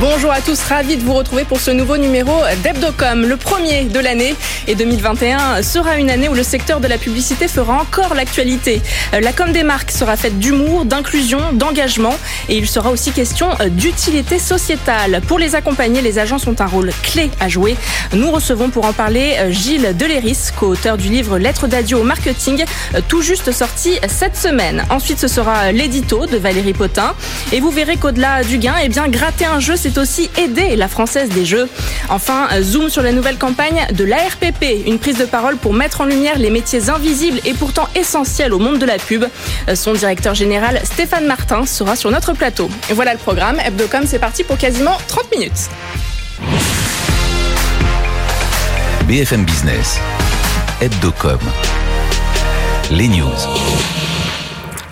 Bonjour à tous, ravi de vous retrouver pour ce nouveau numéro d'Hebdocom, le premier de l'année. Et 2021 sera une année où le secteur de la publicité fera encore l'actualité. La com des marques sera faite d'humour, d'inclusion, d'engagement et il sera aussi question d'utilité sociétale. Pour les accompagner, les agences ont un rôle clé à jouer. Nous recevons pour en parler Gilles Deléris, co-auteur du livre Lettres d'adieu au marketing, tout juste sorti cette semaine. Ensuite, ce sera l'édito de Valérie Potin. Et vous verrez qu'au-delà du gain, eh bien, gratter un jeu c'est aussi aider la Française des Jeux. Enfin, zoom sur la nouvelle campagne de l'ARPP, une prise de parole pour mettre en lumière les métiers invisibles et pourtant essentiels au monde de la pub. Son directeur général, Stéphane Martin, sera sur notre plateau. Et voilà le programme. Hebdocom, c'est parti pour quasiment 30 minutes. BFM Business, Hebdocom, les news.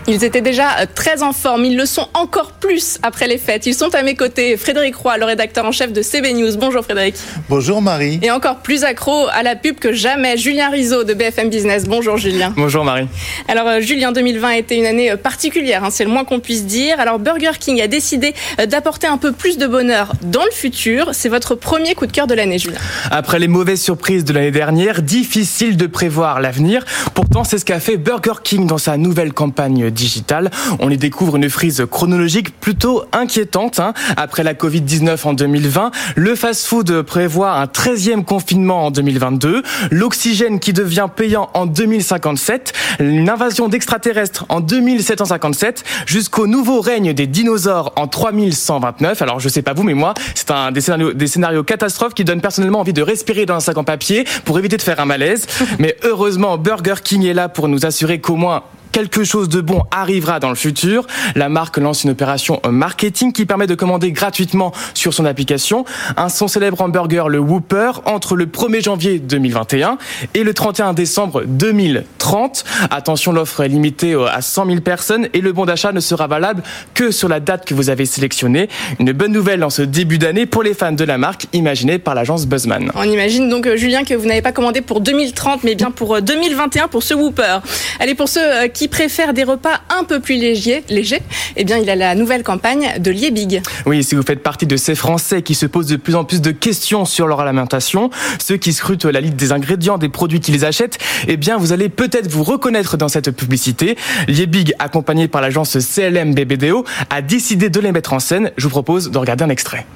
Ils étaient déjà euh, très en forme, ils le sont encore plus après les fêtes. Ils sont à mes côtés. Frédéric Roy, le rédacteur en chef de CB News. Bonjour Frédéric. Bonjour Marie. Et encore plus accro à la pub que jamais, Julien Rizzo de BFM Business. Bonjour Julien. Bonjour Marie. Alors euh, Julien, 2020 a été une année euh, particulière, hein, c'est le moins qu'on puisse dire. Alors Burger King a décidé d'apporter un peu plus de bonheur dans le futur. C'est votre premier coup de cœur de l'année, Julien. Après les mauvaises surprises de l'année dernière, difficile de prévoir l'avenir. Pourtant, c'est ce qu'a fait Burger King dans sa nouvelle campagne digital. On y découvre une frise chronologique plutôt inquiétante. Hein. Après la Covid-19 en 2020, le fast-food prévoit un 13e confinement en 2022, l'oxygène qui devient payant en 2057, une invasion d'extraterrestres en 2757, jusqu'au nouveau règne des dinosaures en 3129. Alors je sais pas vous, mais moi, c'est un des scénarios, des scénarios catastrophes qui donnent personnellement envie de respirer dans un sac en papier pour éviter de faire un malaise. Mais heureusement, Burger King est là pour nous assurer qu'au moins quelque chose de bon arrivera dans le futur. La marque lance une opération marketing qui permet de commander gratuitement sur son application un son célèbre hamburger, le Whooper, entre le 1er janvier 2021 et le 31 décembre 2030. Attention, l'offre est limitée à 100 000 personnes et le bon d'achat ne sera valable que sur la date que vous avez sélectionnée. Une bonne nouvelle en ce début d'année pour les fans de la marque, imaginée par l'agence Buzzman. On imagine donc, euh, Julien, que vous n'avez pas commandé pour 2030, mais bien pour 2021 euh, pour ce Whooper. Allez, pour ceux euh, qui préfère des repas un peu plus légers, légers, eh bien, il a la nouvelle campagne de Liebig. Oui, si vous faites partie de ces Français qui se posent de plus en plus de questions sur leur alimentation, ceux qui scrutent la liste des ingrédients des produits qu'ils achètent, eh bien, vous allez peut-être vous reconnaître dans cette publicité. Liebig, accompagné par l'agence CLM BBDO, a décidé de les mettre en scène. Je vous propose de regarder un extrait.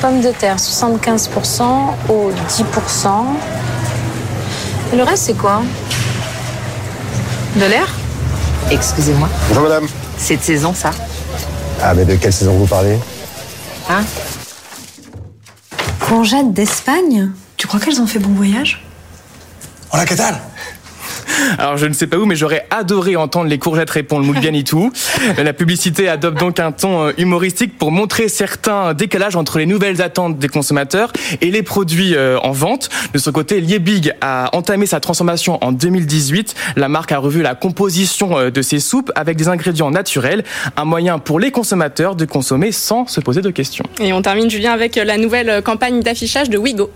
Pommes de terre, 75% au 10%. Et le reste, c'est quoi? De l'air? Excusez-moi. Bonjour madame. C'est de saison ça. Ah mais de quelle saison vous parlez? Hein? Courgettes d'Espagne? Tu crois qu'elles ont fait bon voyage? Oh la catale alors je ne sais pas où, mais j'aurais adoré entendre les courgettes répondre moule bien et tout. La publicité adopte donc un ton euh, humoristique pour montrer certains décalages entre les nouvelles attentes des consommateurs et les produits euh, en vente. De son côté, Liebig a entamé sa transformation en 2018. La marque a revu la composition euh, de ses soupes avec des ingrédients naturels, un moyen pour les consommateurs de consommer sans se poser de questions. Et on termine, Julien, avec la nouvelle campagne d'affichage de Wigo.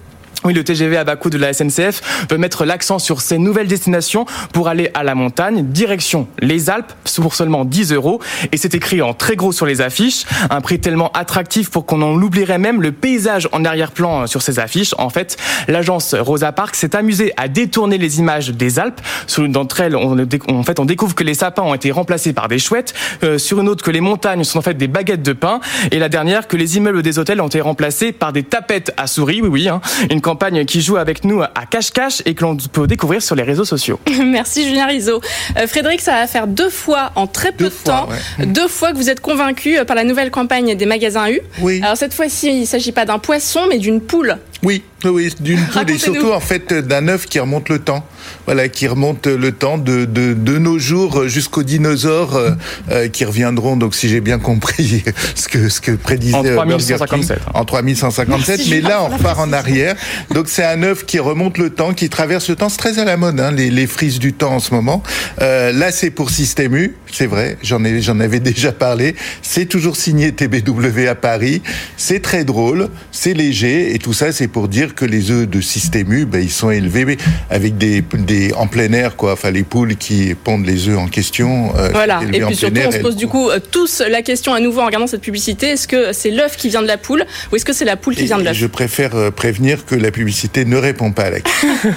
Oui, le TGV à bas coût de la SNCF veut mettre l'accent sur ces nouvelles destinations pour aller à la montagne, direction les Alpes, pour seulement 10 euros. Et c'est écrit en très gros sur les affiches, un prix tellement attractif pour qu'on en oublierait même le paysage en arrière-plan sur ces affiches. En fait, l'agence Rosa Parks s'est amusée à détourner les images des Alpes. Sur une d'entre elles, on, en fait, on découvre que les sapins ont été remplacés par des chouettes. Euh, sur une autre, que les montagnes sont en fait des baguettes de pain. Et la dernière, que les immeubles des hôtels ont été remplacés par des tapettes à souris. Oui, oui, hein. Campagne qui joue avec nous à cache-cache et que l'on peut découvrir sur les réseaux sociaux. Merci Julien Rizzo. Euh, Frédéric, ça va faire deux fois en très peu de temps, deux fois que vous êtes convaincu euh, par la nouvelle campagne des magasins U. Oui. Alors cette fois-ci, il ne s'agit pas d'un poisson, mais d'une poule. Oui, oui, d'une poule et surtout en fait d'un œuf qui remonte le temps. Voilà, qui remonte le temps de, de, de nos jours jusqu'aux dinosaures euh, euh qui reviendront. Donc, si j'ai bien compris ce que ce que prédisait en 3157, en 3157. mais là, on repart en arrière. Donc, c'est un œuf qui remonte le temps, qui traverse le temps. C'est très à la mode, hein, les, les frises du temps en ce moment. Euh, là, c'est pour Système U, c'est vrai. J'en ai j'en avais déjà parlé. C'est toujours signé TBW à Paris. C'est très drôle, c'est léger et tout ça, c'est pour dire que les œufs de système U, ben, ils sont élevés avec des, des en plein air, quoi. Enfin, les poules qui pondent les œufs en question. Euh, voilà. Et puis surtout, on se pose du coup tous la question à nouveau en regardant cette publicité est-ce que c'est l'œuf qui vient de la poule ou est-ce que c'est la poule qui vient de l'œuf Je préfère prévenir que la publicité ne répond pas à la question.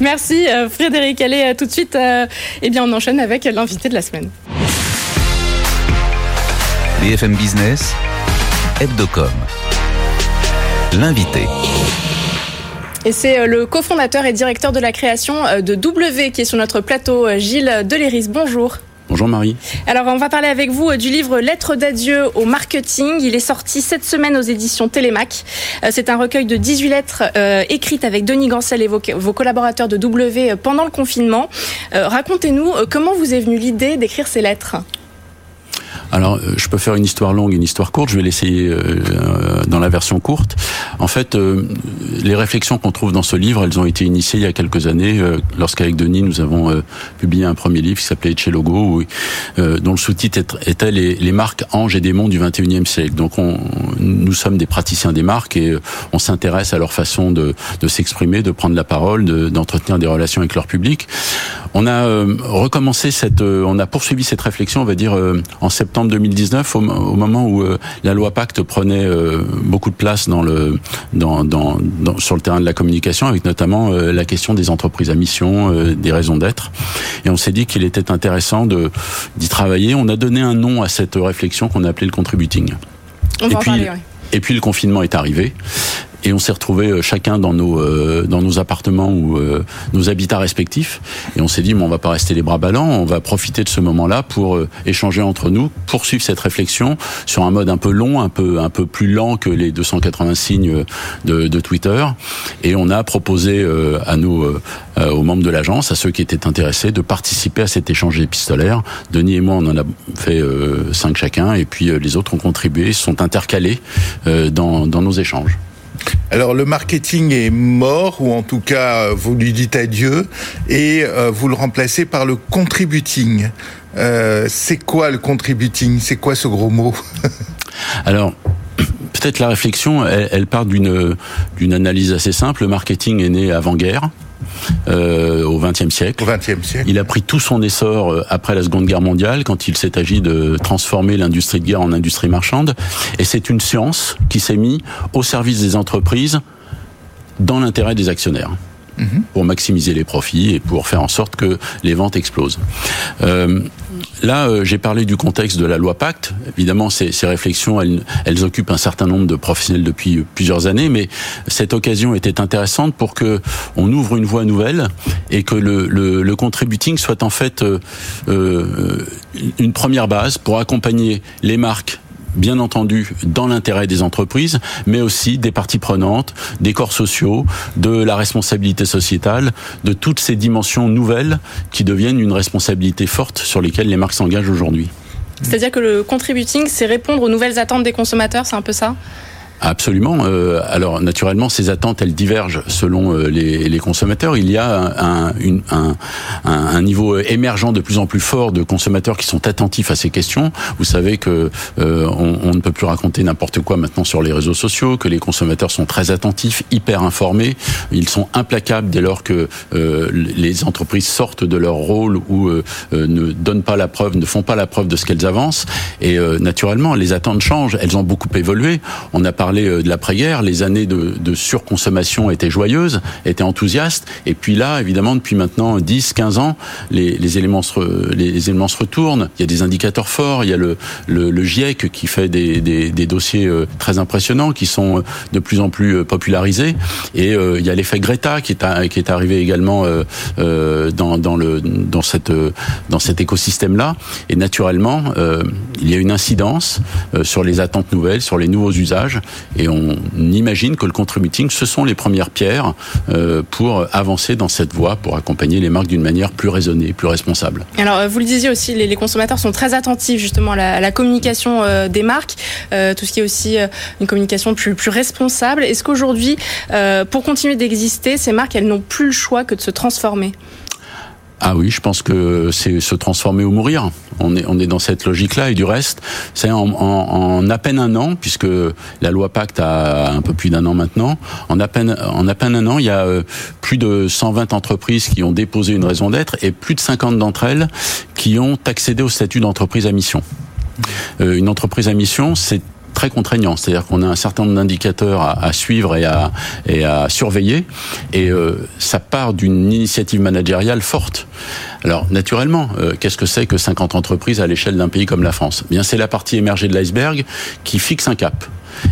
Merci Frédéric. Allez, tout de suite, eh bien, on enchaîne avec l'invité de la semaine. BFM Business, Hebdocom. L'invité. Et c'est euh, le cofondateur et directeur de la création euh, de W qui est sur notre plateau, euh, Gilles Deléris. Bonjour. Bonjour Marie. Alors on va parler avec vous du livre Lettres d'adieu au marketing. Il est sorti cette semaine aux éditions Télémac. C'est un recueil de 18 lettres écrites avec Denis Gancel et vos, collaborateurs de W pendant le confinement. Racontez-nous comment vous est venue l'idée d'écrire ces lettres? Alors, euh, je peux faire une histoire longue, une histoire courte. Je vais l'essayer euh, euh, dans la version courte. En fait, les réflexions qu'on trouve dans ce livre, elles ont été initiées il y a quelques années, lorsqu'avec Denis, nous avons publié un premier livre qui s'appelait Chez Logo, dont le sous-titre était les, marques anges et démons du 21e siècle. Donc, on, nous sommes des praticiens des marques et on s'intéresse à leur façon de, s'exprimer, de prendre la parole, d'entretenir des relations avec leur public. On a recommencé cette, on a poursuivi cette réflexion, on va dire, en septembre 2019, au, moment où euh, la loi Pacte prenait euh, beaucoup de place dans le, dans, dans, sur le terrain de la communication, avec notamment euh, la question des entreprises à mission, des raisons d'être. Et on s'est dit qu'il était intéressant d'y travailler. On a donné un nom à cette réflexion qu'on a appelée le contributing. et puis, Et puis le confinement est arrivé et on s'est retrouvés euh, chacun dans nos euh, dans nos appartements ou euh, nos habitats respectifs et on s'est dit bon on va pas rester les bras ballants, on va profiter de ce moment-là pour échanger entre nous, poursuivre cette réflexion sur un mode un peu long, un peu un peu plus lent que les 280 signes de, de Twitter et on a proposé à nous aux membres de l'agence, à ceux qui étaient intéressés de participer à cet échange épistolaire. Denis et moi on en a fait cinq chacun et puis les autres ont contribué, sont intercalés dans dans nos échanges. Alors le marketing est mort, ou en tout cas vous lui dites adieu, et euh, vous le remplacez par le contributing. Euh, c'est quoi le contributing? C'est quoi ce gros mot? Alors, peut-être la réflexion, elle, elle part d'une d'une analyse assez simple. Le marketing est né avant-guerre. Euh, au XXe siècle. siècle. Il a pris tout son essor euh, après la Seconde Guerre mondiale, quand il s'est agi de transformer l'industrie de guerre en industrie marchande. Et c'est une science qui s'est mise au service des entreprises dans l'intérêt des actionnaires. Mhm. pour maximiser les profits et pour faire en sorte que les ventes explosent. Euh, là, euh, j'ai parlé du contexte de la loi Pacte. Évidemment, ces, réflexions, elles, elles, occupent un certain nombre de professionnels depuis plusieurs années, mais cette occasion était intéressante pour que on ouvre une voie nouvelle et que le, le, contributing soit en fait euh, euh une première base pour accompagner les marques bien entendu dans l'intérêt des entreprises, mais aussi des parties prenantes, des corps sociaux, de la responsabilité sociétale, de toutes ces dimensions nouvelles qui deviennent une responsabilité forte sur lesquelles les marques s'engagent aujourd'hui. C'est-à-dire que le contributing, c'est répondre aux nouvelles attentes des consommateurs, c'est un peu ça? Absolument. Euh, alors naturellement, ces attentes, elles divergent selon euh, les, les, consommateurs. Il y a un, une, un, un, niveau émergent de plus en plus fort de consommateurs qui sont attentifs à ces questions. Vous savez que euh, on, on, ne peut plus raconter n'importe quoi maintenant sur les réseaux sociaux, que les consommateurs sont très attentifs, hyper informés. Ils sont implacables dès lors que les entreprises sortent de leur rôle ou ne donnent pas la preuve, ne font pas la preuve de ce qu'elles avancent. Et naturellement, les attentes changent. Elles ont beaucoup évolué. On a parlé euh, de l'après-guerre, les années de, surconsommation étaient joyeuses, étaient enthousiastes. Et puis là, évidemment, depuis maintenant 10, 15 ans, les, éléments se, les, éléments se retournent. Il y a des indicateurs forts. Il y a le, le, GIEC qui fait des, des, dossiers euh, très impressionnants, qui sont euh, de plus en plus popularisés. Et il y a l'effet Greta qui est, qui est arrivé également dans, dans, le, dans, cette, dans cet écosystème-là. Et naturellement, il y a une incidence sur les attentes nouvelles, sur les nouveaux usages. Et on imagine que le contributing, ce sont les premières pierres euh, pour avancer dans cette voie, pour accompagner les marques d'une manière plus raisonnée, plus responsable. Alors, euh, vous le disiez aussi, les, consommateurs sont très attentifs justement à la, communication euh, des marques, tout ce qui est aussi une communication plus, plus responsable. Est-ce qu'aujourd'hui, pour continuer d'exister, ces marques, elles n'ont plus le choix que de se transformer? Ah oui, je pense que c'est se transformer ou mourir. On est, on est dans cette logique-là. Et du reste, c'est en, à peine un an, puisque la loi Pacte a un peu plus d'un an maintenant, en à, peine, en à peine un an, il y a euh, plus de 120 entreprises qui ont déposé une raison d'être et plus de 50 d'entre elles qui ont accédé au statut d'entreprise à mission. Euh, une entreprise à mission, c'est très contraignant. C'est-à-dire qu'on a un certain nombre d'indicateurs à, suivre et à, et à surveiller, et euh, ça part d'une initiative managériale forte. Alors, naturellement, euh, qu'est-ce que c'est que 50 entreprises à l'échelle d'un pays comme la France? Eh Bien, c'est la partie émergée de l'iceberg qui fixe un cap.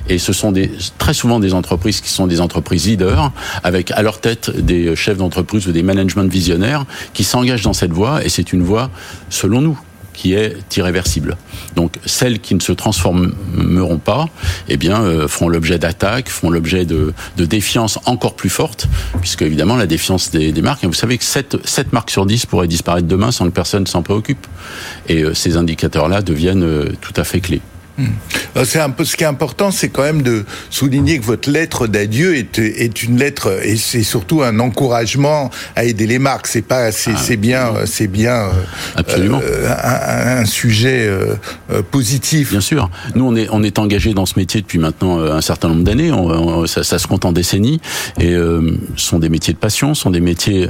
Et ce sont des, très souvent des entreprises qui sont des entreprises leaders, avec à leur tête des chefs d'entreprise ou des managements visionnaires qui s'engagent dans cette voie, et c'est une voie, selon nous, qui est irréversible. Donc celles qui ne se transformeront pas, eh bien, euh, feront l'objet d'attaques, feront l'objet de, de, défiance encore plus forte, puisque évidemment la défiance des, des marques. Et vous savez que 7, 7 marques sur 10 pourraient disparaître demain sans que personne s'en préoccupe. Et euh, ces indicateurs-là deviennent euh, tout à fait clés. Hmm. Euh, c'est un peu ce qui est important, c'est quand même de souligner que votre lettre d'adieu est, est une lettre et c'est surtout un encouragement à aider les marques. C'est pas, c'est, ah, bien, c'est bien, euh, absolument, euh, un, un, sujet positif. Bien sûr. Nous, on est, on est engagé dans ce métier depuis maintenant un certain nombre d'années. Ça, ça, se compte en décennies et euh, sont des métiers de passion, sont des métiers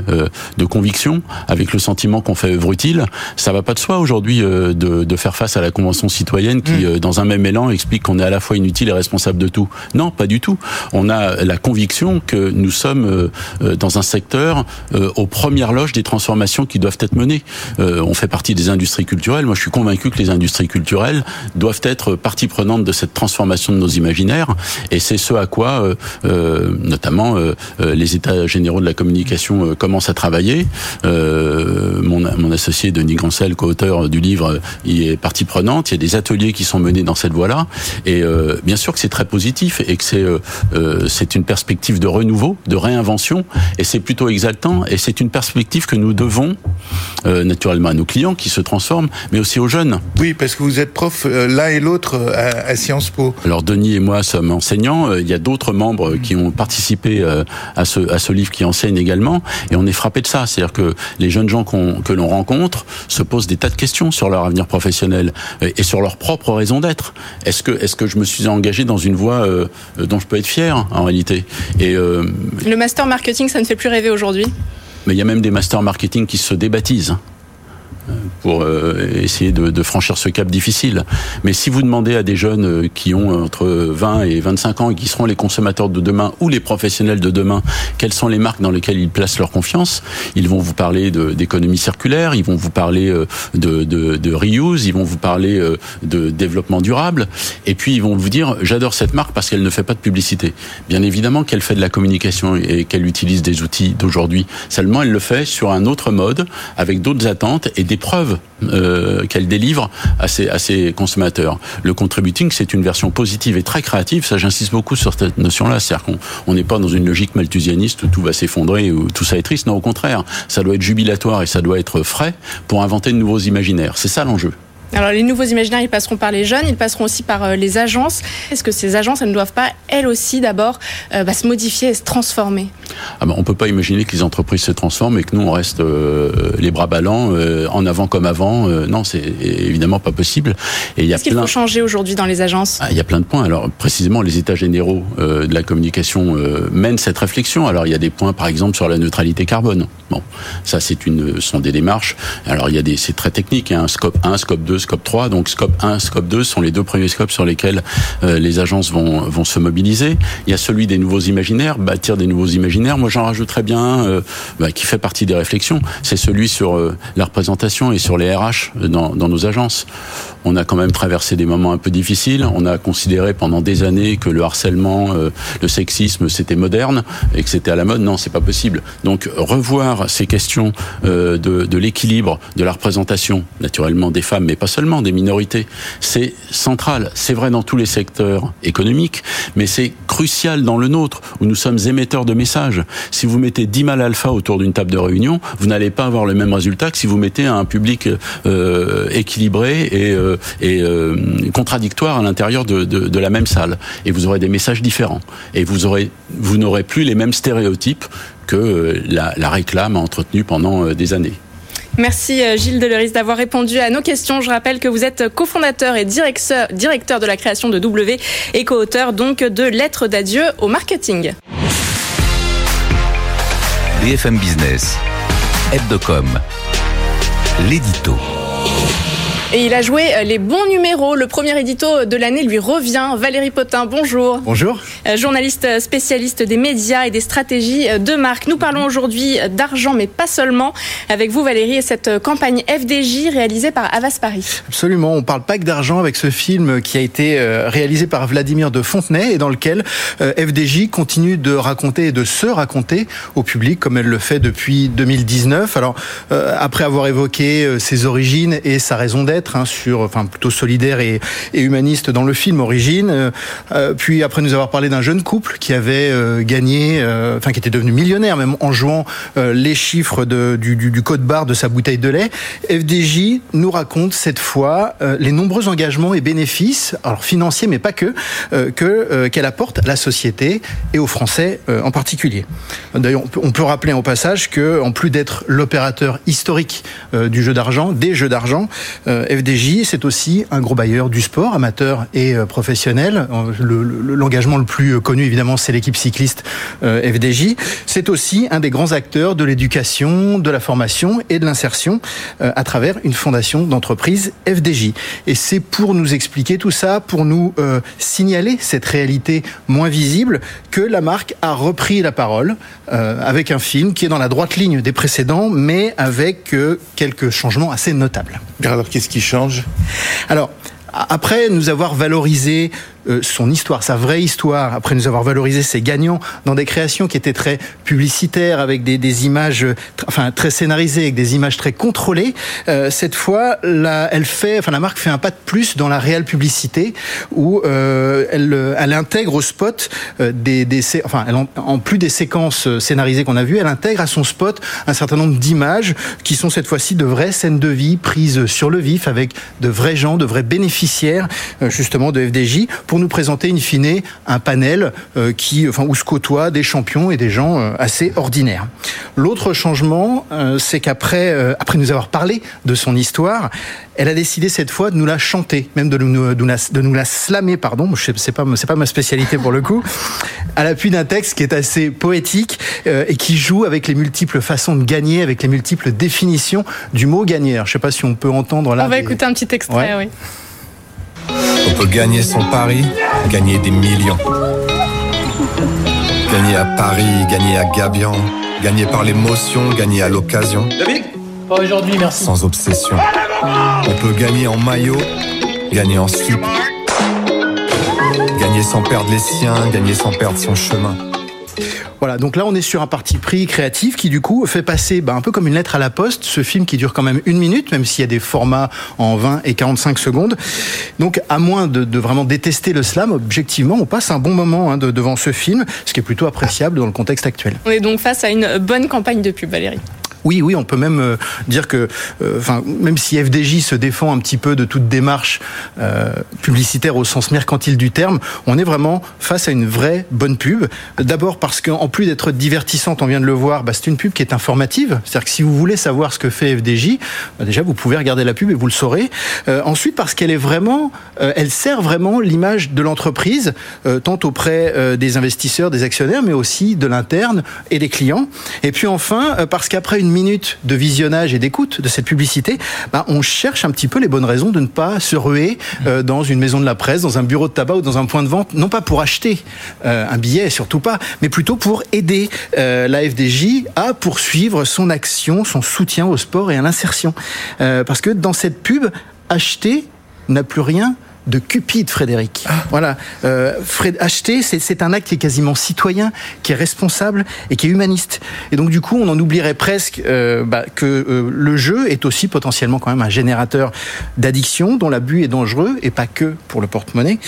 de conviction, avec le sentiment qu'on fait œuvre utile. Ça va pas de soi aujourd'hui de, de, faire face à la convention citoyenne qui, hmm. dans dans un même élan, explique qu'on est à la fois inutile et responsable de tout. Non, pas du tout. On a la conviction que nous sommes euh, euh, dans un secteur euh, aux premières loges des transformations qui doivent être menées. On fait partie des industries culturelles. Moi, je suis convaincu que les industries culturelles doivent être partie prenante de cette transformation de nos imaginaires. Et c'est ce à quoi, notamment, les États généraux de la communication commencent à travailler. Mon, associé Denis Gancel, co-auteur du livre, y est partie prenante. Il y a des ateliers qui sont menés dans cette voie-là. Et euh, bien sûr que c'est très positif et que c'est euh, euh, c'est une perspective de renouveau, de réinvention, et c'est plutôt exaltant. Et c'est une perspective que nous devons naturellement à nos clients qui se transforment, mais aussi aux jeunes. Oui, parce que vous êtes prof l'un et l'autre à, Sciences Po. Alors Denis et moi sommes enseignants. Il y a d'autres membres qui ont participé à ce à ce livre qui enseigne également, et on est frappé de ça. C'est-à-dire que les jeunes gens que l'on rencontre se posent des tas de questions sur leur avenir professionnel et sur leur propre raison d'être. Est-ce que, je me suis engagé dans une voie euh, dont je peux être fier en réalité? Et euh, le master marketing, ça ne fait plus rêver aujourd'hui? Mais il y a même des masters marketing qui se débaptisent pour euh, essayer de, de, franchir ce cap difficile. Mais si vous demandez à des jeunes euh, qui ont entre 20 et 25 ans et qui seront les consommateurs de demain ou les professionnels de demain, quelles sont les marques dans lesquelles ils placent leur confiance, ils vont vous parler d'économie circulaire, ils vont vous parler euh, de, de, de, reuse, ils vont vous parler de développement durable, et puis ils vont vous dire j'adore cette marque parce qu'elle ne fait pas de publicité. Bien évidemment qu'elle fait de la communication et qu'elle utilise des outils d'aujourd'hui. Seulement elle le fait sur un autre mode, avec d'autres attentes et des preuves euh, qu'elle délivre à ses, à ses consommateurs. Le contributing, c'est une version positive et très créative. Ça, j'insiste beaucoup sur cette notion-là. C'est-à-dire qu'on n'est pas dans une logique malthusianiste où tout va s'effondrer, où tout ça est triste. Non, au contraire, ça doit être jubilatoire et ça doit être frais pour inventer de nouveaux imaginaires. C'est ça l'enjeu. Alors les nouveaux imaginaires, ils passeront par les jeunes, ils passeront aussi par euh, les agences. Est-ce que ces agences, elles ne doivent pas, elles aussi, d'abord, euh, bah, se modifier et se transformer? Ah ben, On ne peut pas imaginer que les entreprises se transforment et que nous, on reste euh, les bras ballants, en avant comme avant. non, c'est évidemment pas possible. Et Qu'est-ce qu'il faut changer aujourd'hui dans les agences? Ah, Il y a plein de points. Alors précisément, les états généraux de la communication mènent cette réflexion. Alors il y a des points, par exemple, sur la neutralité carbone. Bon, ça, c'est une, sont des démarches. Alors il y a des, c'est très technique. Hein, scope 1, scope 2, scope 3. Donc scope 1, scope 2 sont les deux premiers scopes sur lesquels euh, les agences vont, vont se mobiliser. Il y a celui des nouveaux imaginaires, bâtir des nouveaux imaginaires. Moi, j'en rajouterais bien euh, bah, qui fait partie des réflexions. C'est celui sur euh, la représentation et sur les RH dans, dans nos agences. On a quand même traversé des moments un peu difficiles. On a considéré pendant des années que le harcèlement, le sexisme, c'était moderne et que c'était à la mode. Non, c'est pas possible. Donc revoir ces questions de, de l'équilibre, de la représentation, naturellement des femmes, mais pas seulement des minorités. C'est central. C'est vrai dans tous les secteurs économiques, mais c'est crucial dans le nôtre, où nous sommes émetteurs de messages. Si vous mettez 10 mal alpha autour d'une table de réunion, vous n'allez pas avoir le même résultat que si vous mettez un public euh, équilibré et, euh, euh, contradictoire à l'intérieur de, la même salle. Et vous aurez des messages différents. Et vous n'aurez plus les mêmes stéréotypes que la, la réclame a entretenu pendant des années. Merci euh, Gilles Deleris d'avoir répondu à nos questions. Je rappelle que vous êtes cofondateur et directeur, directeur de la création de W et co-auteur donc de Lettres d'adieu au marketing. BFM Business, Hebdocom, l'édito. Et il a joué euh, les bons numéros. Le premier édito de l'année lui revient. Valérie Potin, bonjour. Bonjour. Euh, journaliste spécialiste des médias et des stratégies euh, de marque. Nous parlons aujourd'hui d'argent, mais pas seulement. Avec vous, Valérie, et cette campagne FDJ réalisée par Avas Paris. Absolument. On parle pas que d'argent avec ce film qui a été réalisé par Vladimir de Fontenay et dans lequel FDJ continue de raconter et de se raconter au public comme elle le fait depuis 2019. Alors, après avoir évoqué ses origines et sa raison d'être, Hein, sur, enfin plutôt solidaire et, humaniste dans le film Origine. Euh, euh, puis après nous avoir parlé d'un jeune couple qui avait euh, gagné, enfin qui était devenu millionnaire même en jouant les chiffres du, code barre de sa bouteille de lait. FDJ nous raconte cette fois les nombreux engagements et bénéfices, alors financiers mais pas que, que qu'elle apporte à la société et aux Français en particulier. D'ailleurs, on peut rappeler au passage que en plus d'être l'opérateur historique du jeu d'argent, des jeux d'argent, FDJ, c'est aussi un gros bailleur du sport, amateur et euh, professionnel. L'engagement le, plus connu, évidemment, c'est l'équipe cycliste euh, FDJ. C'est aussi un des grands acteurs de l'éducation, de la formation et de l'insertion euh, à travers une fondation d'entreprise FDJ. Et c'est pour nous expliquer tout ça, pour nous signaler cette réalité moins visible, que la marque a repris la parole avec un film qui est dans la droite ligne des précédents, mais avec quelques changements assez notables. Alors, qu'est-ce qui change? Alors, après nous avoir valorisé euh, son histoire, sa vraie histoire, après nous avoir valorisé ses gagnants dans des créations qui étaient très publicitaires, avec des, des images, enfin très scénarisées, avec des images très contrôlées, euh, cette fois, la, elle fait, enfin la marque fait un pas de plus dans la réelle publicité, où euh, elle, elle intègre au spot des, des enfin, en, plus des séquences scénarisées qu'on a vues, elle intègre à son spot un certain nombre d'images qui sont cette fois-ci de vraies scènes de vie prises sur le vif avec de vrais gens, de vrais bénéficiaires justement de FDJ nous présenter in fine un panel euh, qui, enfin, où se côtoient des champions et des gens euh, assez ordinaires. L'autre changement, euh, c'est qu'après après nous avoir parlé de son histoire, elle a décidé cette fois de nous la chanter, même de nous, de nous, la, slammer, pardon, c'est pas, pas ma spécialité pour le coup, à l'appui d'un texte qui est assez poétique et qui joue avec les multiples façons de gagner, avec les multiples définitions du mot gagner. je sais pas si on peut entendre là. On va écouter un petit extrait, oui. On peut gagner son pari, gagner des millions. Gagner à Paris, gagner à Gabian, gagner par l'émotion, gagner à l'occasion. David Pas aujourd'hui, merci. Sans obsession. On peut gagner en maillot, gagner en slip. Gagner sans perdre les siens, gagner sans perdre son chemin. Voilà, donc là on est sur un parti pris créatif qui du coup fait passer bah, un peu comme une lettre à la poste ce film qui dure quand même une minute, même s'il y a des formats en 20 et 45 secondes. Donc à moins de, vraiment détester le slam, objectivement on passe un bon moment hein, devant ce film, ce qui est plutôt appréciable dans le contexte actuel. On est donc face à une bonne campagne de pub, Valérie. Oui, oui, on peut même euh, dire que, euh, enfin, même si FDJ se défend un petit peu de toute démarche euh, publicitaire au sens mercantile du terme, on est vraiment face à une vraie bonne pub. D'abord parce qu'en plus d'être divertissante, on vient de le voir, bah, c'est une pub qui est informative. C'est-à-dire que si vous voulez savoir ce que fait FDJ, bah, déjà vous pouvez regarder la pub et vous le saurez. ensuite parce qu'elle est vraiment, elle sert vraiment l'image de l'entreprise, tant auprès des investisseurs, des actionnaires, mais aussi de l'interne et des clients. Et puis enfin parce qu'après une minutes de visionnage et d'écoute de cette publicité, bah, on cherche un petit peu les bonnes raisons de ne pas se ruer euh, dans une maison de la presse, dans un bureau de tabac ou dans un point de vente, non pas pour acheter euh, un billet, surtout pas, mais plutôt pour aider euh, la FDJ à poursuivre son action, son soutien au sport et à l'insertion. parce que dans cette pub, acheter n'a plus rien de cupide, Frédéric. Ah. Voilà. Euh, acheter, c'est un acte qui est quasiment citoyen, qui est responsable et qui est humaniste. Et donc, du coup, on en oublierait presque euh, bah, que euh, le jeu est aussi potentiellement quand même un générateur d'addiction, dont l'abus est dangereux, et pas que pour le porte-monnaie.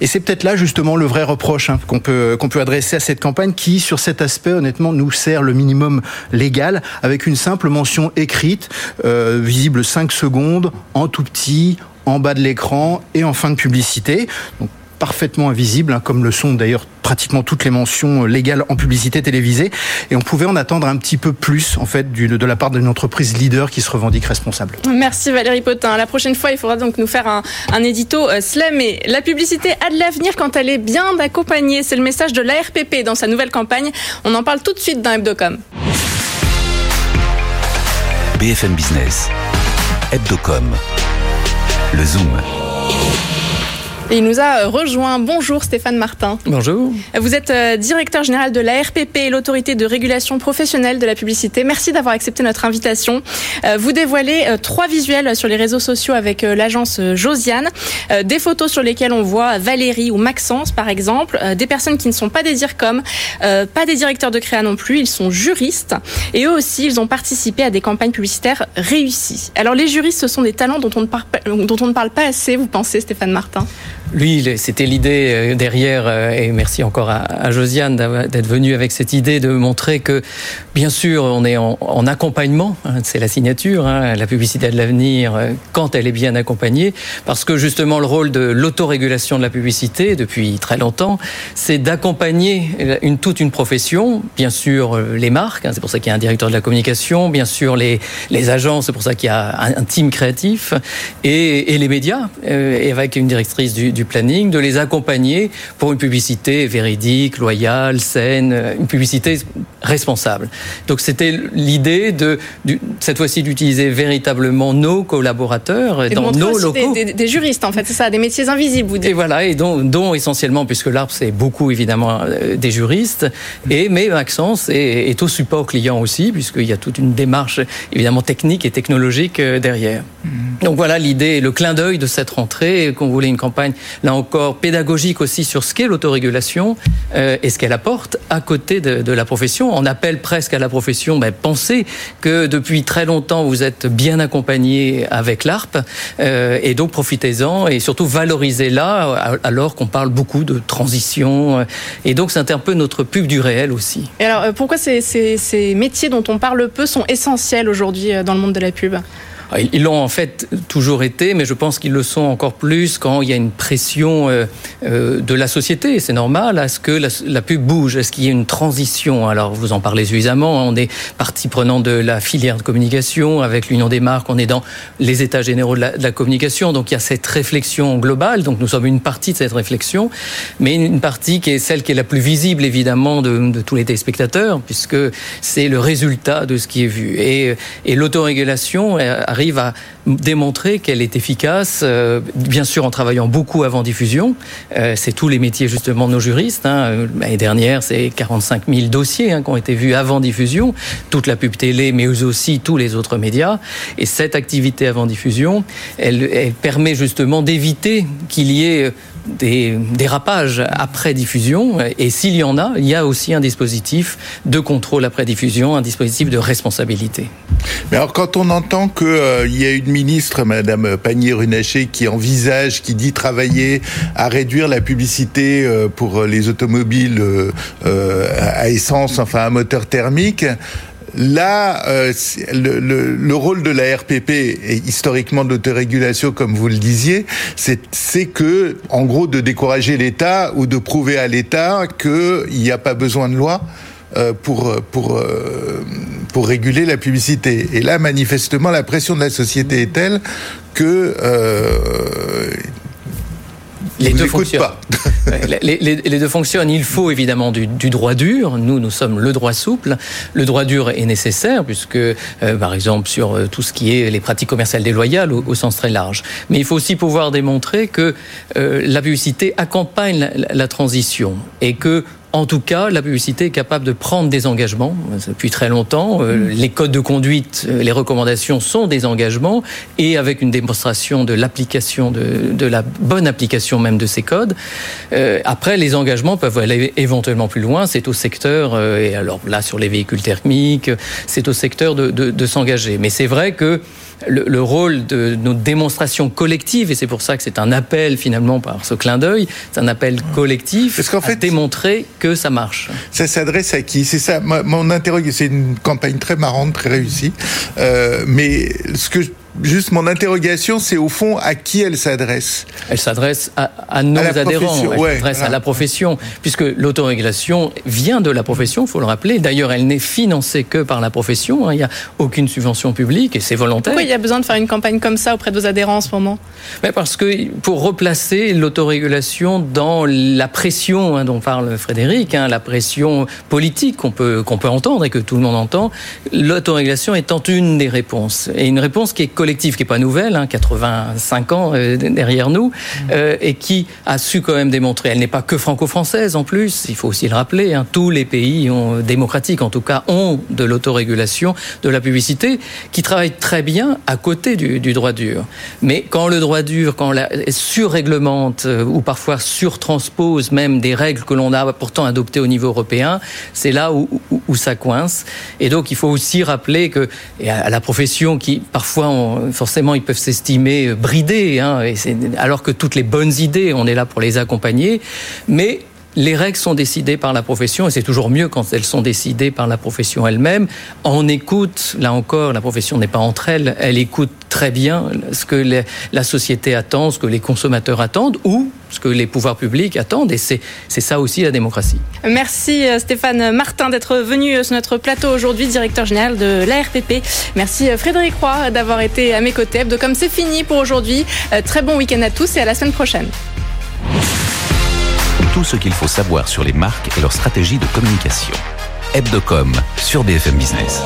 Et c'est peut-être là, justement, le vrai reproche hein, qu'on peut, qu'on peut adresser à cette campagne qui, sur cet aspect, honnêtement, nous sert le minimum légal, avec une simple mention écrite, euh, visible 5 secondes, en tout petit, en bas de l'écran et en fin de publicité. Donc, parfaitement invisible, hein, comme le sont d'ailleurs pratiquement toutes les mentions légales en publicité télévisée. Et on pouvait en attendre un petit peu plus, en fait, du, de la part d'une entreprise leader qui se revendique responsable. Merci Valérie Potin. La prochaine fois, il faudra donc nous faire un, un édito euh, slam. Et la publicité a de l'avenir quand elle est bien accompagnée. C'est le message de l'ARPP dans sa nouvelle campagne. On en parle tout de suite dans Hebdocom. BFM Business. Hebdocom. Le Zoom. Et il nous a rejoint. Bonjour Stéphane Martin. Bonjour. Vous êtes euh, directeur général de la RPP, l'autorité de régulation professionnelle de la publicité. Merci d'avoir accepté notre invitation. Euh, vous dévoilez euh, trois visuels sur les réseaux sociaux avec l'agence Josiane. Des photos sur lesquelles on voit Valérie ou Maxence, par exemple. Des personnes qui ne sont pas des DIRCOM, pas des directeurs de créa non plus. Ils sont juristes. Et eux aussi, ils ont participé à des campagnes publicitaires réussies. Alors les juristes, ce sont des talents dont on ne parle pas, dont on ne parle pas assez, vous pensez, Stéphane Martin? Lui, c'était l'idée euh, derrière, euh, et merci encore à, Josiane d'être venue avec cette idée de montrer que, bien sûr, on est en, accompagnement, hein, c'est la signature, hein, la publicité de l'avenir, euh, quand elle est bien accompagnée, parce que justement le rôle de l'autorégulation de la publicité, depuis très longtemps, c'est d'accompagner une, toute une profession, bien sûr les marques, hein, c'est pour ça qu'il y a un directeur de la communication, bien sûr les, les agences, c'est pour ça qu'il y a un, team créatif, et, et les médias, et avec une directrice du planning, de les accompagner pour une publicité véridique, loyale, saine, une publicité responsable. Donc c'était l'idée de, cette fois-ci d'utiliser véritablement nos collaborateurs et dans nos locaux. Des, des, juristes en fait, c'est ça, des métiers invisibles. Vous dites. Et voilà, et dont, dont essentiellement, puisque l'arbre c'est beaucoup évidemment euh, des juristes, et mais Maxence est, est au support client aussi, puisqu'il y a toute une démarche évidemment technique et technologique euh, derrière. Mmh. Donc voilà l'idée, le clin d'œil de cette rentrée, qu'on voulait une campagne là encore pédagogique aussi sur ce qu'est l'autorégulation euh, et ce qu'elle apporte à côté de, de, la profession. On appelle presque à la profession, ben, pensez que depuis très longtemps vous êtes bien accompagné avec l'ARP euh, et donc profitez-en et surtout valorisez-la alors qu'on parle beaucoup de transition et donc c'est un peu notre pub du réel aussi. Et alors euh, pourquoi ces, ces, ces métiers dont on parle peu sont essentiels aujourd'hui euh, dans le monde de la pub? Ils l'ont en fait toujours été, mais je pense qu'ils le sont encore plus quand il y a une pression euh, euh, de la société. C'est normal à ce que la, pub bouge, à ce qu'il y ait une transition. Alors vous en parlez suffisamment. On est partie prenante de la filière de communication avec l'Union des marques. On est dans les états généraux de la, communication. Donc il y a cette réflexion globale. Donc nous sommes une partie de cette réflexion, mais une partie qui est celle qui est la plus visible évidemment de, tous les téléspectateurs, puisque c'est le résultat de ce qui est vu. Et, et l'autorégulation arrive arrive à démontrer qu'elle est efficace, euh, bien sûr en travaillant beaucoup avant diffusion. Euh, c'est tous les métiers justement de nos juristes. Hein. L'année dernière, c'est 45 000 dossiers hein, qui ont été vus avant diffusion, toute la pub télé, mais aussi tous les autres médias. Et cette activité avant diffusion, elle, elle permet justement d'éviter qu'il y ait des dérapages après diffusion. Et s'il y en a, il y a aussi un dispositif de contrôle après diffusion, un dispositif de responsabilité. Mais alors, quand on entend qu'il euh, y a une ministre, Madame Pannier-Runacher, qui envisage, qui dit travailler à réduire la publicité euh, pour les automobiles euh, à essence, enfin à moteur thermique, Là, euh, le, le, le, rôle de la RPP et historiquement de l'autorégulation, comme vous le disiez, c'est que, en gros, de décourager l'État ou de prouver à l'État qu'il n'y a pas besoin de loi euh, pour pour euh, pour réguler la publicité. Et là, manifestement, la pression de la société est telle que euh, les deux fonctionnent. les, les, les, deux fonctionnent. Il faut évidemment du, du, droit dur. Nous, nous sommes le droit souple. Le droit dur est nécessaire puisque, euh, par exemple, sur euh, tout ce qui est les pratiques commerciales déloyales au, au, sens très large. Mais il faut aussi pouvoir démontrer que euh, la publicité accompagne la, la transition et que en tout cas, la publicité est capable de prendre des engagements depuis très longtemps. Euh, mm. Les codes de conduite, euh, les recommandations sont des engagements et avec une démonstration de l'application, de, de, la bonne application même de ces codes. Euh, après, les engagements peuvent aller éventuellement plus loin. C'est au secteur, euh, et alors là, sur les véhicules thermiques, c'est au secteur de, de, de s'engager. Mais c'est vrai que le, le, rôle de nos démonstrations collectives, et c'est pour ça que c'est un appel finalement par ce clin d'œil, c'est un appel collectif Parce qu'en fait, à démontrer que ça marche. Ça s'adresse à qui? C'est ça, mon interroge, c'est une campagne très marrante, très réussie, euh, mais ce que juste mon interrogation, c'est au fond à qui elle s'adresse Elle s'adresse à, à, nos adhérents, elle ouais, s'adresse à la profession, puisque l'autorégulation vient de la profession, il faut le rappeler. D'ailleurs, elle n'est financée que par la profession. Hein. Il n'y a aucune subvention publique et c'est volontaire. Pourquoi il y a besoin de faire une campagne comme ça auprès de vos adhérents en ce moment? Mais Parce que pour replacer l'autorégulation dans la pression hein, dont parle Frédéric, hein, la pression politique qu'on peut, qu'on peut entendre et que tout le monde entend, l'autorégulation étant une des réponses. Et une réponse qui est collective, qui n'est pas nouvelle, hein, 85 ans euh, derrière nous, euh, et qui a su quand même démontrer, elle n'est pas que franco-française en plus, il faut aussi le rappeler, hein, tous les pays ont, démocratiques en tout cas ont de l'autorégulation de la publicité, qui travaille très bien à côté du, du droit dur. Mais quand le droit dur, quand on la surréglemente euh, ou parfois surtranspose même des règles que l'on a pourtant adoptées au niveau européen, c'est là où, où, où, ça coince. Et donc il faut aussi rappeler que et à la profession qui parfois ont, forcément ils peuvent s'estimer bridés, hein, alors que toutes les bonnes idées, on est là pour les accompagner, mais les règles sont décidées par la profession et c'est toujours mieux quand elles sont décidées par la profession elle-même. On écoute, là encore, la profession n'est pas entre elles, elle écoute très bien ce que la société attend, ce que les consommateurs attendent ou ce que les pouvoirs publics attendent et c'est ça aussi la démocratie. Merci Stéphane Martin d'être venu sur notre plateau aujourd'hui, directeur général de l'ARPP. Merci Frédéric Roy d'avoir été à mes côtés. Comme c'est fini pour aujourd'hui, très bon week-end à tous et à la semaine prochaine tout ce qu'il faut savoir sur les marques et leur stratégie de communication. Hebdocom sur BFM Business.